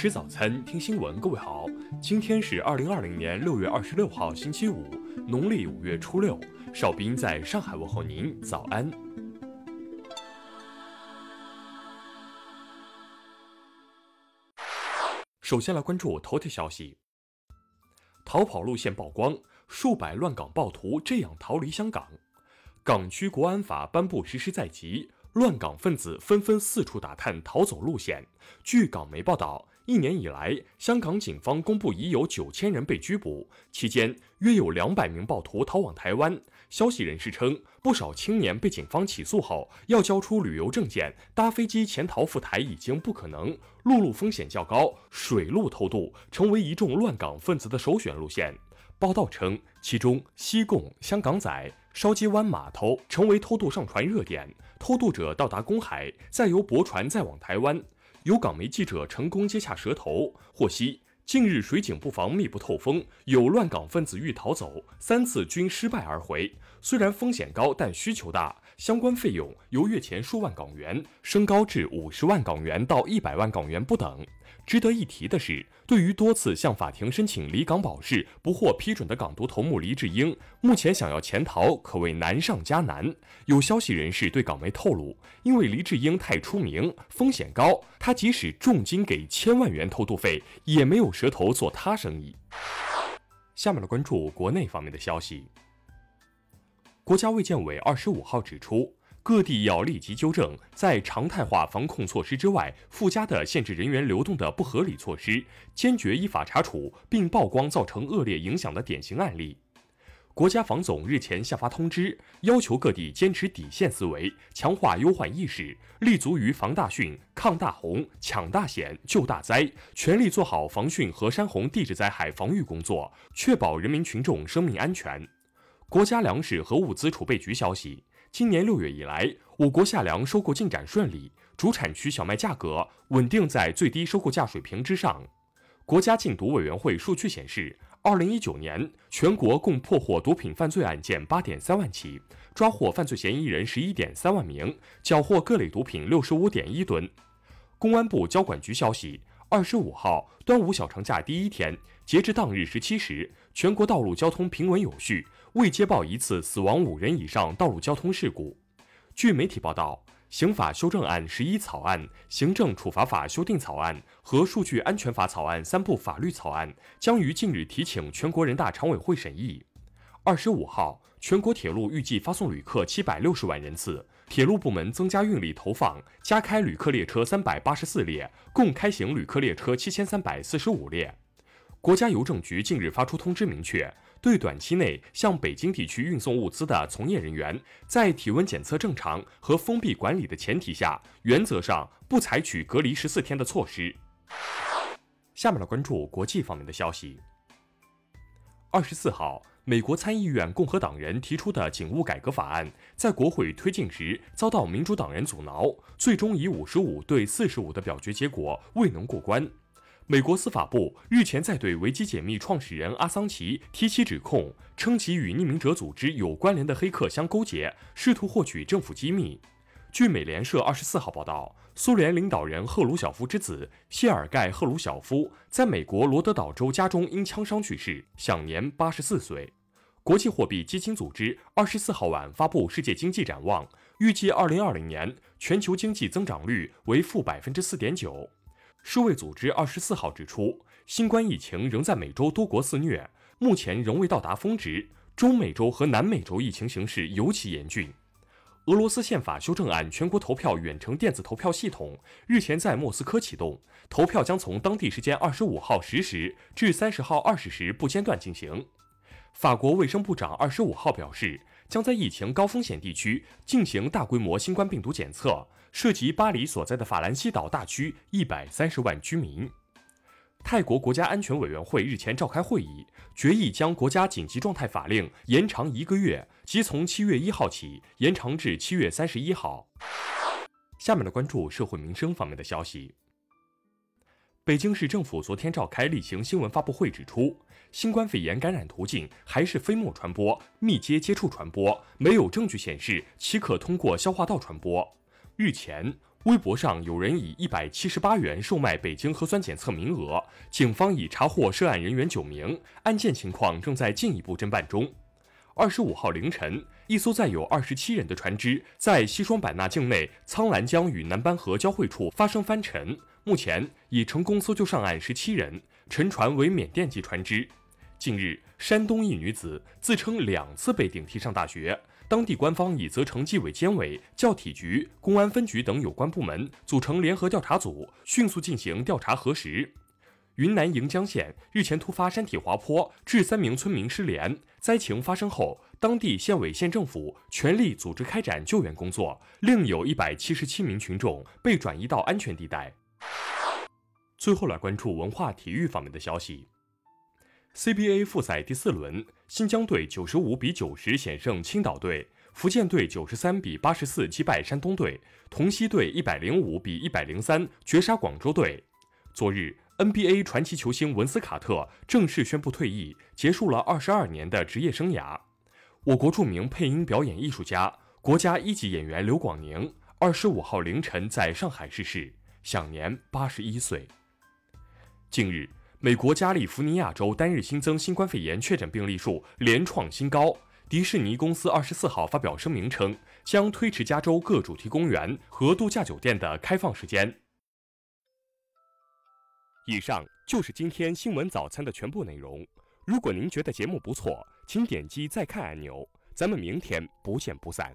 吃早餐，听新闻。各位好，今天是二零二零年六月二十六号，星期五，农历五月初六。邵兵在上海问候您，早安。首先来关注头条消息：逃跑路线曝光，数百乱港暴徒这样逃离香港，港区国安法颁布实施在即。乱港分子纷纷四处打探逃走路线。据港媒报道，一年以来，香港警方公布已有九千人被拘捕，期间约有两百名暴徒逃往台湾。消息人士称，不少青年被警方起诉后要交出旅游证件，搭飞机潜逃赴台已经不可能。陆路风险较高，水路偷渡成为一众乱港分子的首选路线。报道称，其中西贡、香港仔、筲箕湾码头成为偷渡上船热点。偷渡者到达公海，再由驳船再往台湾。有港媒记者成功接下蛇头，获悉近日水警布防密不透风，有乱港分子欲逃走，三次均失败而回。虽然风险高，但需求大。相关费用由月前数万港元升高至五十万港元到一百万港元不等。值得一提的是，对于多次向法庭申请离港保释不获批准的港独头目黎智英，目前想要潜逃可谓难上加难。有消息人士对港媒透露，因为黎智英太出名，风险高，他即使重金给千万元偷渡费，也没有蛇头做他生意。下面来关注国内方面的消息。国家卫健委二十五号指出，各地要立即纠正在常态化防控措施之外附加的限制人员流动的不合理措施，坚决依法查处并曝光造成恶劣影响的典型案例。国家防总日前下发通知，要求各地坚持底线思维，强化忧患意识，立足于防大汛、抗大洪、抢大险、救大灾，全力做好防汛和山洪地质灾害防御工作，确保人民群众生命安全。国家粮食和物资储备局消息，今年六月以来，我国夏粮收购进展顺利，主产区小麦价格稳定在最低收购价水平之上。国家禁毒委员会数据显示，二零一九年全国共破获毒品犯罪案件八点三万起，抓获犯罪嫌疑人十一点三万名，缴获各类毒品六十五点一吨。公安部交管局消息。二十五号，端午小长假第一天，截至当日十七时，全国道路交通平稳有序，未接报一次死亡五人以上道路交通事故。据媒体报道，刑法修正案十一草案、行政处罚法修订草案和数据安全法草案三部法律草案将于近日提请全国人大常委会审议。二十五号，全国铁路预计发送旅客七百六十万人次。铁路部门增加运力投放，加开旅客列车三百八十四列，共开行旅客列车七千三百四十五列。国家邮政局近日发出通知，明确对短期内向北京地区运送物资的从业人员，在体温检测正常和封闭管理的前提下，原则上不采取隔离十四天的措施。下面来关注国际方面的消息。二十四号。美国参议院共和党人提出的警务改革法案在国会推进时遭到民主党人阻挠，最终以五十五对四十五的表决结果未能过关。美国司法部日前在对维基解密创始人阿桑奇提起指控，称其与匿名者组织有关联的黑客相勾结，试图获取政府机密。据美联社二十四号报道，苏联领导人赫鲁晓夫之子谢尔盖·赫鲁晓夫在美国罗德岛州家中因枪伤去世，享年八十四岁。国际货币基金组织二十四号晚发布世界经济展望，预计二零二零年全球经济增长率为负百分之四点九。世卫组织二十四号指出，新冠疫情仍在美洲多国肆虐，目前仍未到达峰值。中美洲和南美洲疫情形势尤其严峻。俄罗斯宪法修正案全国投票远程电子投票系统日前在莫斯科启动，投票将从当地时间二十五号十时至三十号二十时不间断进行。法国卫生部长二十五号表示，将在疫情高风险地区进行大规模新冠病毒检测，涉及巴黎所在的法兰西岛大区一百三十万居民。泰国国家安全委员会日前召开会议，决议将国家紧急状态法令延长一个月，即从七月一号起延长至七月三十一号。下面的关注社会民生方面的消息。北京市政府昨天召开例行新闻发布会，指出，新冠肺炎感染途径还是飞沫传播、密接接触传播，没有证据显示其可通过消化道传播。日前，微博上有人以一百七十八元售卖北京核酸检测名额，警方已查获涉案人员九名，案件情况正在进一步侦办中。二十五号凌晨，一艘载有二十七人的船只在西双版纳境内苍兰江与南班河交汇处发生翻沉，目前已成功搜救上岸十七人，沉船为缅甸籍船只。近日，山东一女子自称两次被顶替上大学，当地官方已责成纪委监委、教体局、公安分局等有关部门组成联合调查组，迅速进行调查核实。云南盈江县日前突发山体滑坡，致三名村民失联。灾情发生后，当地县委县政府全力组织开展救援工作，另有一百七十七名群众被转移到安全地带。最后来关注文化体育方面的消息。CBA 复赛第四轮，新疆队九十五比九十险胜青岛队，福建队九十三比八十四击败山东队，同曦队一百零五比一百零三绝杀广州队。昨日，NBA 传奇球星文斯卡特正式宣布退役，结束了二十二年的职业生涯。我国著名配音表演艺术家、国家一级演员刘广宁二十五号凌晨在上海逝世，享年八十一岁。近日。美国加利福尼亚州单日新增新冠肺炎确诊病例数连创新高。迪士尼公司二十四号发表声明称，将推迟加州各主题公园和度假酒店的开放时间。以上就是今天新闻早餐的全部内容。如果您觉得节目不错，请点击再看按钮。咱们明天不见不散。